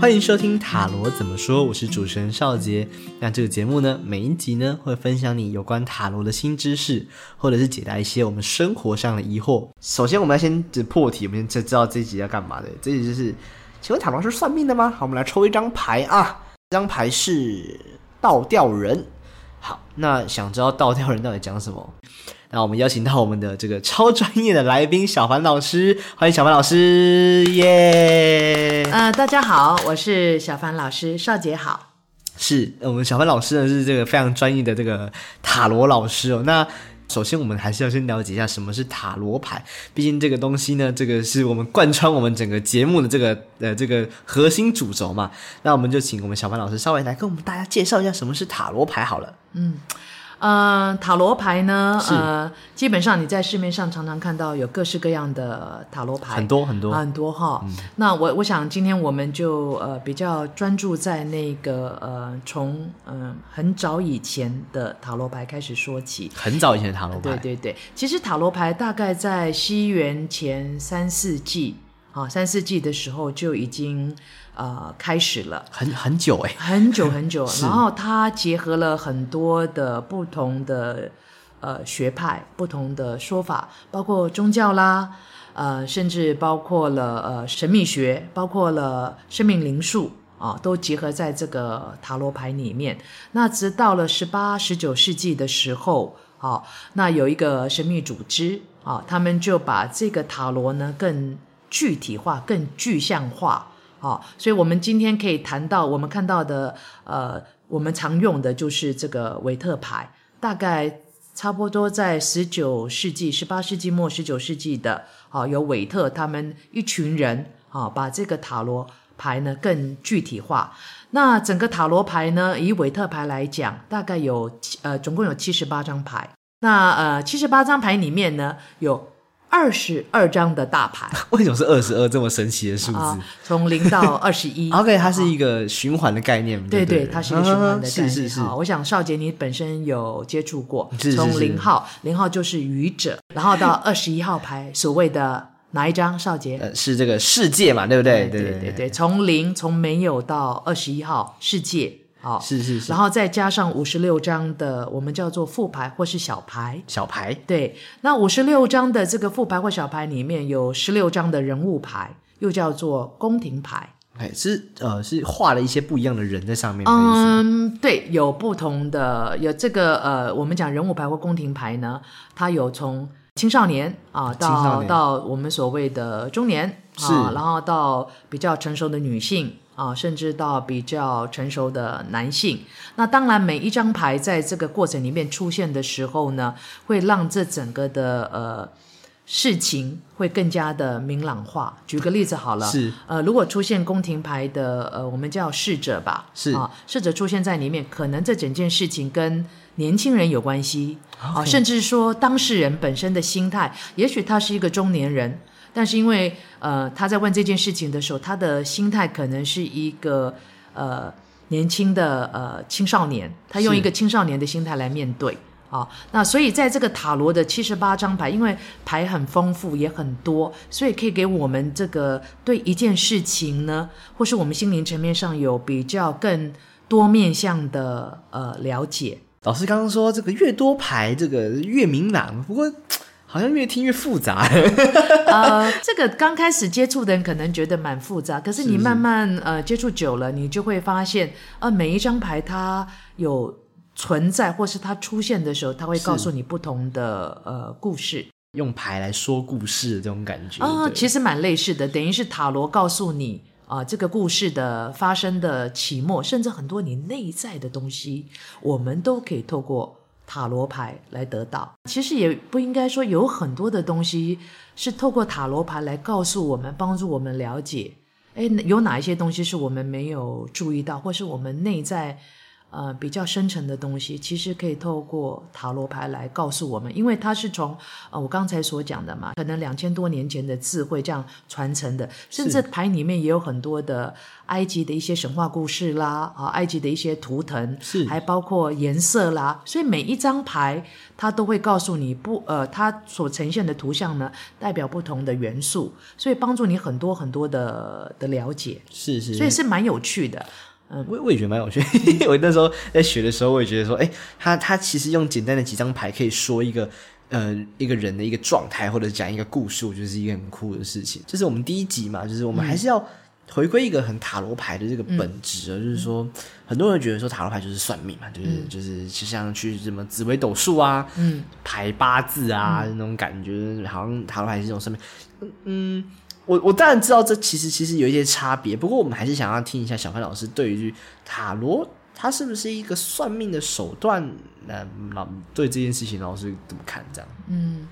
欢迎收听塔罗怎么说，我是主持人少杰。那这个节目呢，每一集呢会分享你有关塔罗的新知识，或者是解答一些我们生活上的疑惑。首先，我们要先破题，我们先知道这一集要干嘛的。这一集就是，请问塔罗是算命的吗？好，我们来抽一张牌啊，这张牌是倒吊人。好，那想知道倒吊人到底讲什么？那我们邀请到我们的这个超专业的来宾小凡老师，欢迎小凡老师，耶！呃，大家好，我是小凡老师，少杰好。是我们小凡老师呢，是这个非常专业的这个塔罗老师哦。那首先我们还是要先了解一下什么是塔罗牌，毕竟这个东西呢，这个是我们贯穿我们整个节目的这个呃这个核心主轴嘛。那我们就请我们小凡老师稍微来跟我们大家介绍一下什么是塔罗牌好了。嗯。呃，塔罗牌呢，呃，基本上你在市面上常常看到有各式各样的塔罗牌，很多很多很多哈。那我我想今天我们就呃比较专注在那个呃从嗯很早以前的塔罗牌开始说起。很早以前的塔罗牌，对对对。其实塔罗牌大概在西元前三四纪啊，三四纪的时候就已经。呃，开始了，很很久哎，很久很久。然后它结合了很多的不同的呃学派、不同的说法，包括宗教啦，呃，甚至包括了呃神秘学，包括了生命灵数啊，都结合在这个塔罗牌里面。那直到了十八、十九世纪的时候，啊，那有一个神秘组织啊，他们就把这个塔罗呢更具体化、更具象化。好，所以我们今天可以谈到我们看到的，呃，我们常用的就是这个韦特牌，大概差不多在十九世纪、十八世纪末、十九世纪的，哦，有韦特他们一群人，哦，把这个塔罗牌呢更具体化。那整个塔罗牌呢，以韦特牌来讲，大概有呃，总共有七十八张牌。那呃，七十八张牌里面呢，有。二十二张的大牌，为什么是二十二这么神奇的数字？从零到二十一。OK，它是一个循环的概念。对对，它是一个循环的概念。是是是。我想少杰你本身有接触过，从零号，零号就是愚者，然后到二十一号牌，所谓的哪一张？少杰？呃，是这个世界嘛，对不对？对对对对，从零从没有到二十一号世界。好，是是是，然后再加上五十六张的我们叫做副牌或是小牌，小牌，对，那五十六张的这个副牌或小牌里面有十六张的人物牌，又叫做宫廷牌，哎，是呃是画了一些不一样的人在上面，嗯，对，有不同的，有这个呃，我们讲人物牌或宫廷牌呢，它有从青少年啊到到我们所谓的中年，啊，然后到比较成熟的女性。啊，甚至到比较成熟的男性，那当然每一张牌在这个过程里面出现的时候呢，会让这整个的呃事情会更加的明朗化。举个例子好了，是呃，如果出现宫廷牌的呃，我们叫侍者吧，是啊，侍者出现在里面，可能这整件事情跟年轻人有关系啊，甚至说当事人本身的心态，也许他是一个中年人。但是因为呃他在问这件事情的时候，他的心态可能是一个呃年轻的呃青少年，他用一个青少年的心态来面对啊。那所以在这个塔罗的七十八张牌，因为牌很丰富也很多，所以可以给我们这个对一件事情呢，或是我们心灵层面上有比较更多面向的呃了解。老师刚刚说这个越多牌，这个越明朗，不过。好像越听越复杂。呃，这个刚开始接触的人可能觉得蛮复杂，可是你慢慢呃接触久了，你就会发现，呃，每一张牌它有存在，或是它出现的时候，它会告诉你不同的呃故事。用牌来说故事这种感觉啊，其实蛮类似的，等于是塔罗告诉你啊这个故事的发生的起末，甚至很多你内在的东西，我们都可以透过。塔罗牌来得到，其实也不应该说有很多的东西是透过塔罗牌来告诉我们，帮助我们了解。哎，有哪一些东西是我们没有注意到，或是我们内在呃比较深层的东西，其实可以透过塔罗牌来告诉我们，因为它是从呃我刚才所讲的嘛，可能两千多年前的智慧这样传承的，甚至牌里面也有很多的埃及的一些神话故事啦，啊，埃及的一些图腾，是。还包括颜色啦，所以每一张牌它都会告诉你不呃，它所呈现的图像呢代表不同的元素，所以帮助你很多很多的的了解，是是，所以是蛮有趣的。我我也觉得蛮有趣。我那时候在学的时候，我也觉得说，哎，他他其实用简单的几张牌可以说一个呃一个人的一个状态，或者讲一个故事，我觉得是一个很酷的事情。这是我们第一集嘛，就是我们还是要回归一个很塔罗牌的这个本质啊，就是说很多人觉得说塔罗牌就是算命嘛，就是就是就像去什么紫微斗数啊，嗯，排八字啊那种感觉，好像塔罗牌是这种算命，嗯。我我当然知道这其实其实有一些差别，不过我们还是想要听一下小潘老师对于塔罗，它是不是一个算命的手段？那老对这件事情，老师怎么看？这样？嗯，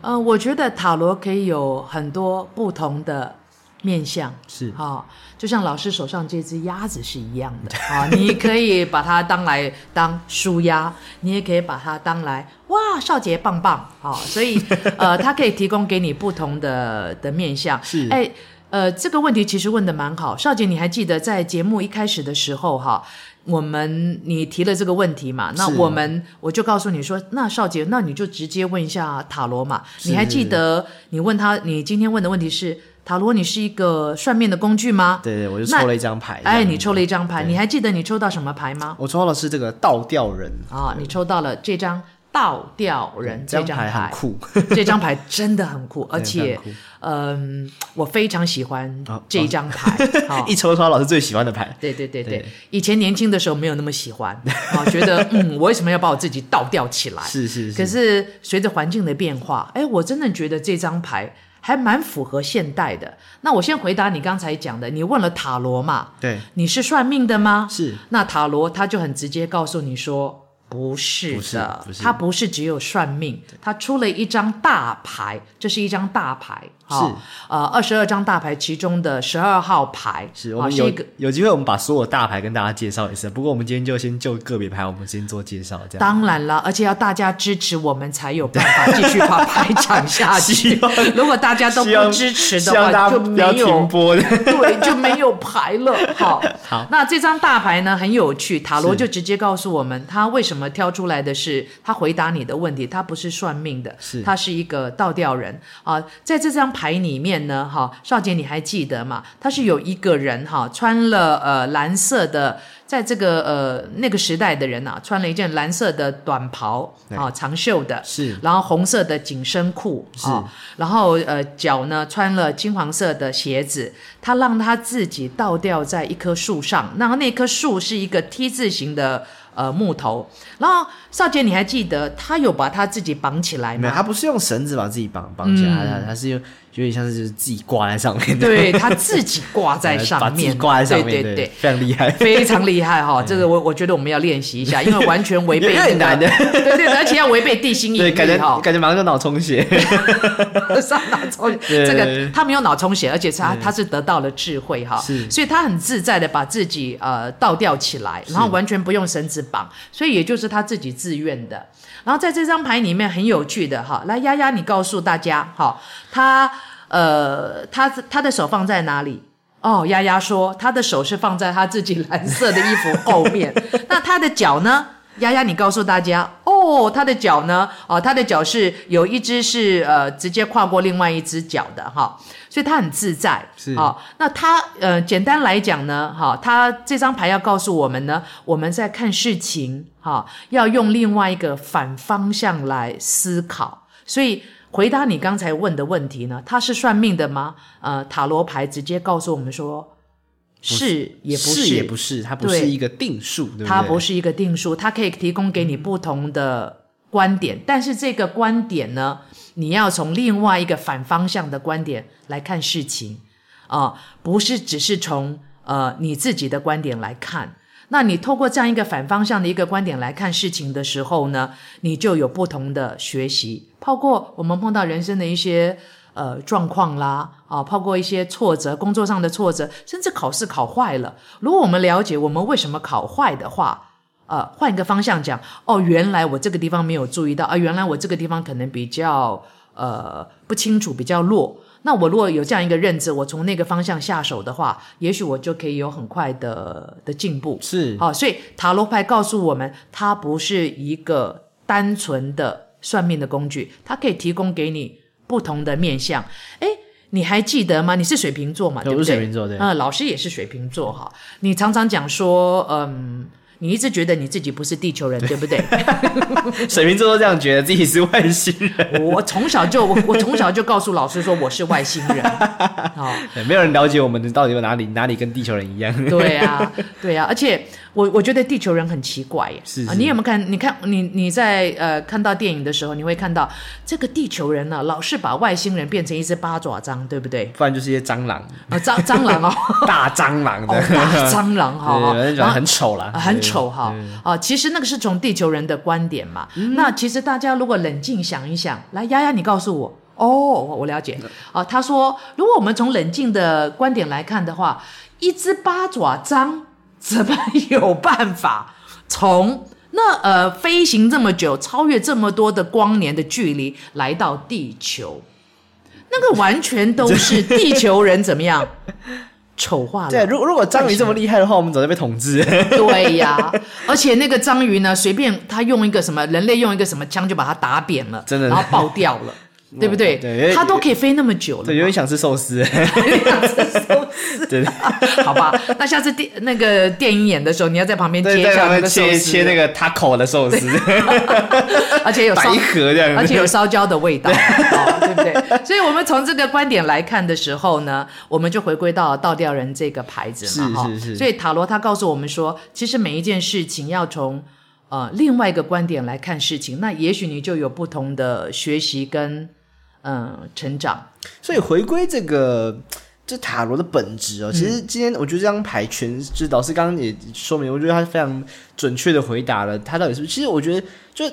呃，我觉得塔罗可以有很多不同的。面相。是。哈，就像老师手上这只鸭子是一样的。啊，你可以把它当来当舒鸭，你也可以把它当来哇，少杰棒棒。啊，所以 呃，它可以提供给你不同的的面相。是。哎，呃，这个问题其实问的蛮好，少杰，你还记得在节目一开始的时候哈，我们你提了这个问题嘛？那我们我就告诉你说，那少杰，那你就直接问一下塔罗嘛。你还记得你问他，你今天问的问题是？塔罗，你是一个算命的工具吗？对对，我就抽了一张牌。哎，你抽了一张牌，你还记得你抽到什么牌吗？我抽到的是这个倒吊人啊，你抽到了这张倒吊人这张牌，很酷，这张牌真的很酷，而且，嗯，我非常喜欢这一张牌，一抽抽到老师最喜欢的牌。对对对对，以前年轻的时候没有那么喜欢，啊，觉得嗯，我为什么要把我自己倒吊起来？是是是。可是随着环境的变化，哎，我真的觉得这张牌。还蛮符合现代的。那我先回答你刚才讲的，你问了塔罗嘛？对，你是算命的吗？是。那塔罗他就很直接告诉你说。不是的，它不是只有算命，它出了一张大牌，这是一张大牌，是呃二十二张大牌其中的十二号牌，是我们有有机会我们把所有大牌跟大家介绍一次。不过我们今天就先就个别牌，我们先做介绍，这样。当然了，而且要大家支持我们才有办法继续把牌讲下去。如果大家都不支持的话，就没有播的，对，就没有牌了。好，好，那这张大牌呢很有趣，塔罗就直接告诉我们他为什么。挑出来的是他回答你的问题，他不是算命的，是他是一个倒吊人啊。在这张牌里面呢，哈，少杰你还记得吗？他是有一个人哈，穿了呃蓝色的。在这个呃那个时代的人啊，穿了一件蓝色的短袍啊，长袖的，是，然后红色的紧身裤啊，然后呃脚呢穿了金黄色的鞋子，他让他自己倒吊在一棵树上，然后那棵树是一个 T 字形的呃木头，然后少杰你还记得他有把他自己绑起来吗？没有，他不是用绳子把自己绑绑起来，他他是用。有点像是就是自己挂在上面，对他自己挂在上面，挂在上面，对对对，非常厉害，非常厉害哈！这个我我觉得我们要练习一下，因为完全违背 难的，对对，而且要违背地心引力哈，感觉马上就脑充血，上脑充血，这个他没有脑充血，而且他他是得到了智慧哈，所以他很自在的把自己呃倒吊起来，然后完全不用绳子绑，所以也就是他自己自愿的。然后在这张牌里面很有趣的哈，来丫丫你告诉大家哈，他。呃，他他的手放在哪里？哦，丫丫说他的手是放在他自己蓝色的衣服后面。那他的脚呢？丫丫，你告诉大家哦，他的脚呢？哦，他的脚是有一只是呃直接跨过另外一只脚的哈，所以他很自在。是哦，那他呃简单来讲呢，哈，他这张牌要告诉我们呢，我们在看事情哈，要用另外一个反方向来思考，所以。回答你刚才问的问题呢？他是算命的吗？呃，塔罗牌直接告诉我们说，是也不是也不是，它不是一个定数，对不对？它不是一个定数，它可以提供给你不同的观点，但是这个观点呢，你要从另外一个反方向的观点来看事情啊，不是只是从呃你自己的观点来看。那你透过这样一个反方向的一个观点来看事情的时候呢，你就有不同的学习。包括我们碰到人生的一些呃状况啦，啊，包括一些挫折，工作上的挫折，甚至考试考坏了。如果我们了解我们为什么考坏的话，呃换一个方向讲，哦，原来我这个地方没有注意到，啊，原来我这个地方可能比较呃不清楚，比较弱。那我如果有这样一个认知，我从那个方向下手的话，也许我就可以有很快的的进步。是，好，所以塔罗牌告诉我们，它不是一个单纯的算命的工具，它可以提供给你不同的面相。诶，你还记得吗？你是水瓶座嘛？对不对？水瓶座对。嗯，老师也是水瓶座哈。你常常讲说，嗯。你一直觉得你自己不是地球人，对不对？水瓶座都这样觉得自己是外星人。我从小就我我从小就告诉老师说我是外星人。好，没有人了解我们到底有哪里哪里跟地球人一样。对啊，对啊，而且我我觉得地球人很奇怪耶。是啊，你有没有看？你看你你在呃看到电影的时候，你会看到这个地球人呢，老是把外星人变成一只八爪章，对不对？不然就是一些蟑螂啊，蟑蟑螂 哦，大蟑螂的大蟑螂哈，然后很丑了，很。丑哈啊！其实那个是从地球人的观点嘛。那其实大家如果冷静想一想，来丫丫，你告诉我哦，我了解啊。他说，如果我们从冷静的观点来看的话，一只八爪章怎么有办法从那呃飞行这么久，超越这么多的光年的距离来到地球？那个完全都是地球人怎么样？丑化了。对，如如果章鱼这么厉害的话，我们早就被统治。对呀，而且那个章鱼呢，随便他用一个什么，人类用一个什么枪就把它打扁了，真的，然后爆掉了。对不对？对，他都可以飞那么久了。对，有点想吃寿司。有点想吃寿司。对，好吧。那下次电那个电影演的时候，你要在旁边切一下那个切切那个 taco 的寿司。而且有白盒这样，而且有烧焦的味道，对不对？所以，我们从这个观点来看的时候呢，我们就回归到倒吊人这个牌子嘛，是是是。所以塔罗他告诉我们说，其实每一件事情要从呃另外一个观点来看事情，那也许你就有不同的学习跟。嗯，成长。所以回归这个这塔罗的本质哦，其实今天我觉得这张牌全，就是老师刚刚也说明，我觉得他非常准确的回答了他到底是不是。其实我觉得就。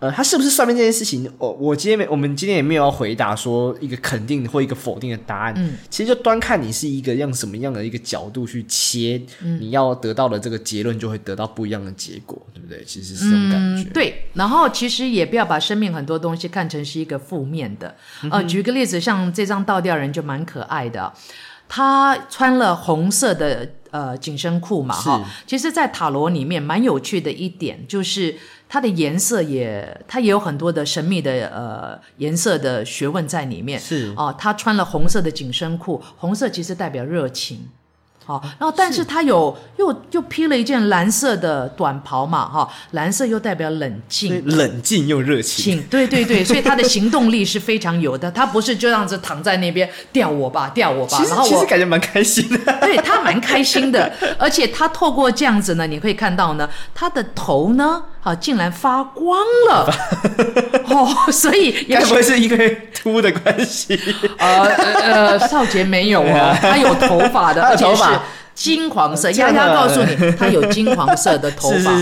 呃，他是不是算命这件事情？我我今天没，我们今天也没有要回答说一个肯定或一个否定的答案。嗯，其实就端看你是一个用什么样的一个角度去切，你要得到的这个结论就会得到不一样的结果，对不对？其实是这种感觉。对，然后其实也不要把生命很多东西看成是一个负面的。呃，举个例子，像这张倒吊人就蛮可爱的，他穿了红色的呃紧身裤嘛，哈。其实，在塔罗里面蛮有趣的一点就是。它的颜色也，它也有很多的神秘的呃颜色的学问在里面。是。哦，他穿了红色的紧身裤，红色其实代表热情。好，然后但是他有又又披了一件蓝色的短袍嘛，哈，蓝色又代表冷静，冷静又热情，对对对，所以他的行动力是非常有的，他不是就这样子躺在那边吊我吧，吊我吧，然后其实感觉蛮开心的，对他蛮开心的，而且他透过这样子呢，你可以看到呢，他的头呢，好竟然发光了，哦，所以该不会是因为秃的关系？呃呃，少杰没有哦，他有头发的，而且是。金黄色，丫丫告诉你，他有金黄色的头发，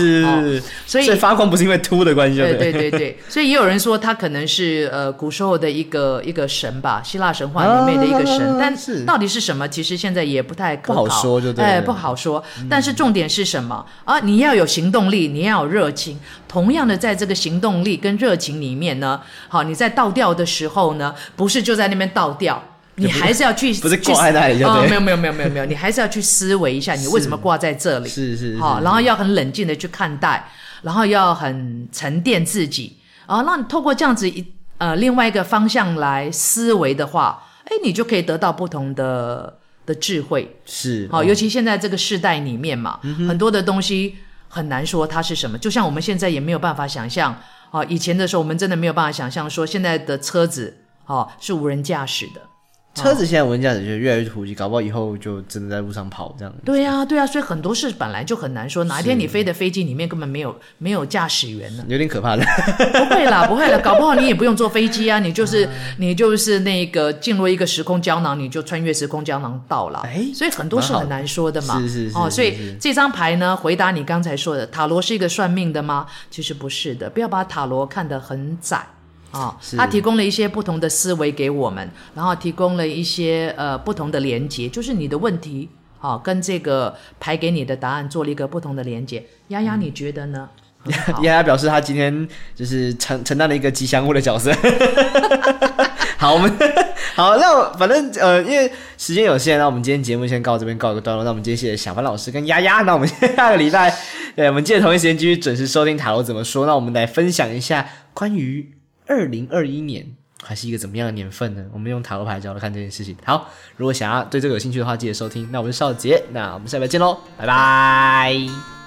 所以发光不是因为秃的关系。对对对对，所以也有人说他可能是呃古时候的一个一个神吧，希腊神话里面的一个神，但是到底是什么，其实现在也不太不好说，就哎不好说。但是重点是什么啊？你要有行动力，你要有热情。同样的，在这个行动力跟热情里面呢，好，你在倒吊的时候呢，不是就在那边倒吊。你还是要去不是挂在那里哦，没有没有没有没有没有，你还是要去思维一下，你为什么挂在这里？是是好，然后要很冷静的去看待，然后要很沉淀自己，啊，那你透过这样子一呃另外一个方向来思维的话，哎，你就可以得到不同的的智慧。是好，尤其现在这个时代里面嘛，很多的东西很难说它是什么，就像我们现在也没有办法想象，啊，以前的时候我们真的没有办法想象说现在的车子，哦，是无人驾驶的。车子现在无人驾驶就越来越普及，搞不好以后就真的在路上跑这样。对呀，对呀，所以很多事本来就很难说，哪一天你飞的飞机里面根本没有没有驾驶员呢？有点可怕的。不会啦，不会啦，搞不好你也不用坐飞机啊，你就是你就是那个进入一个时空胶囊，你就穿越时空胶囊到了。哎，所以很多事很难说的嘛。是是是。哦，所以这张牌呢，回答你刚才说的，塔罗是一个算命的吗？其实不是的，不要把塔罗看得很窄。啊，他提供了一些不同的思维给我们，然后提供了一些呃不同的连接，就是你的问题哦，跟这个排给你的答案做了一个不同的连接。丫丫，你觉得呢？丫丫表示他今天就是承承担了一个吉祥物的角色。好，我们 好，那反正呃，因为时间有限，那我们今天节目先告这边告一个段落。那我们今天谢谢小凡老师跟丫丫，那我们下个礼拜，对，我们记得同一时间继续准时收听塔罗怎么说。那我们来分享一下关于二零二一年还是一个怎么样的年份呢？我们用塔罗牌角度看这件事情。好，如果想要对这个有兴趣的话，记得收听。那我是少杰，那我们下礼拜见喽，拜拜。